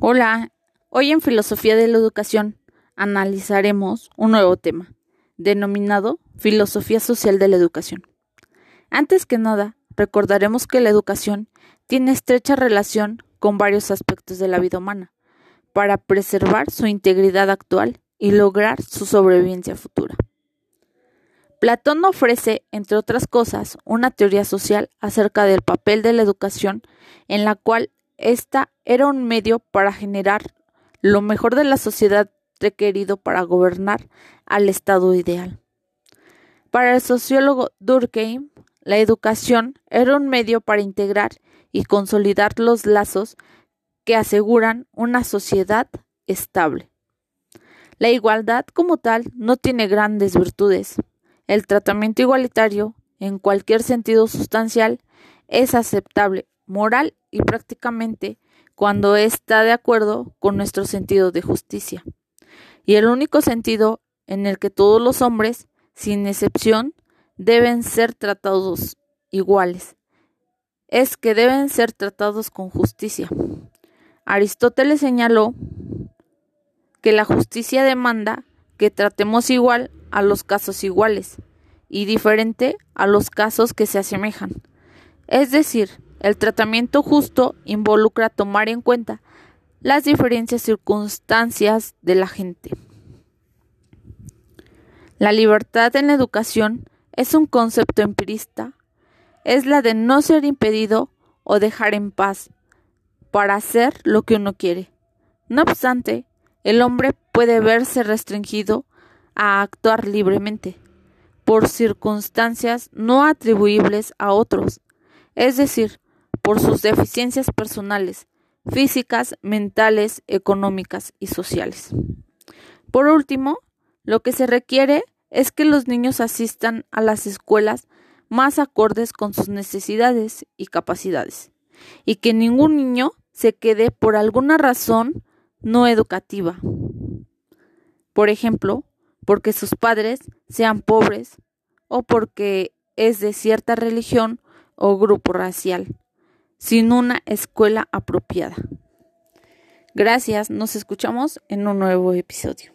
Hola, hoy en Filosofía de la Educación analizaremos un nuevo tema, denominado Filosofía Social de la Educación. Antes que nada, recordaremos que la educación tiene estrecha relación con varios aspectos de la vida humana, para preservar su integridad actual y lograr su sobrevivencia futura. Platón ofrece, entre otras cosas, una teoría social acerca del papel de la educación en la cual esta era un medio para generar lo mejor de la sociedad requerido para gobernar al estado ideal. Para el sociólogo Durkheim, la educación era un medio para integrar y consolidar los lazos que aseguran una sociedad estable. La igualdad como tal no tiene grandes virtudes. El tratamiento igualitario, en cualquier sentido sustancial, es aceptable moral y prácticamente cuando está de acuerdo con nuestro sentido de justicia. Y el único sentido en el que todos los hombres, sin excepción, deben ser tratados iguales, es que deben ser tratados con justicia. Aristóteles señaló que la justicia demanda que tratemos igual a los casos iguales y diferente a los casos que se asemejan. Es decir, el tratamiento justo involucra tomar en cuenta las diferentes circunstancias de la gente. La libertad en la educación es un concepto empirista, es la de no ser impedido o dejar en paz para hacer lo que uno quiere. No obstante, el hombre puede verse restringido a actuar libremente por circunstancias no atribuibles a otros, es decir, por sus deficiencias personales, físicas, mentales, económicas y sociales. Por último, lo que se requiere es que los niños asistan a las escuelas más acordes con sus necesidades y capacidades, y que ningún niño se quede por alguna razón no educativa. Por ejemplo, porque sus padres sean pobres o porque es de cierta religión o grupo racial sin una escuela apropiada. Gracias, nos escuchamos en un nuevo episodio.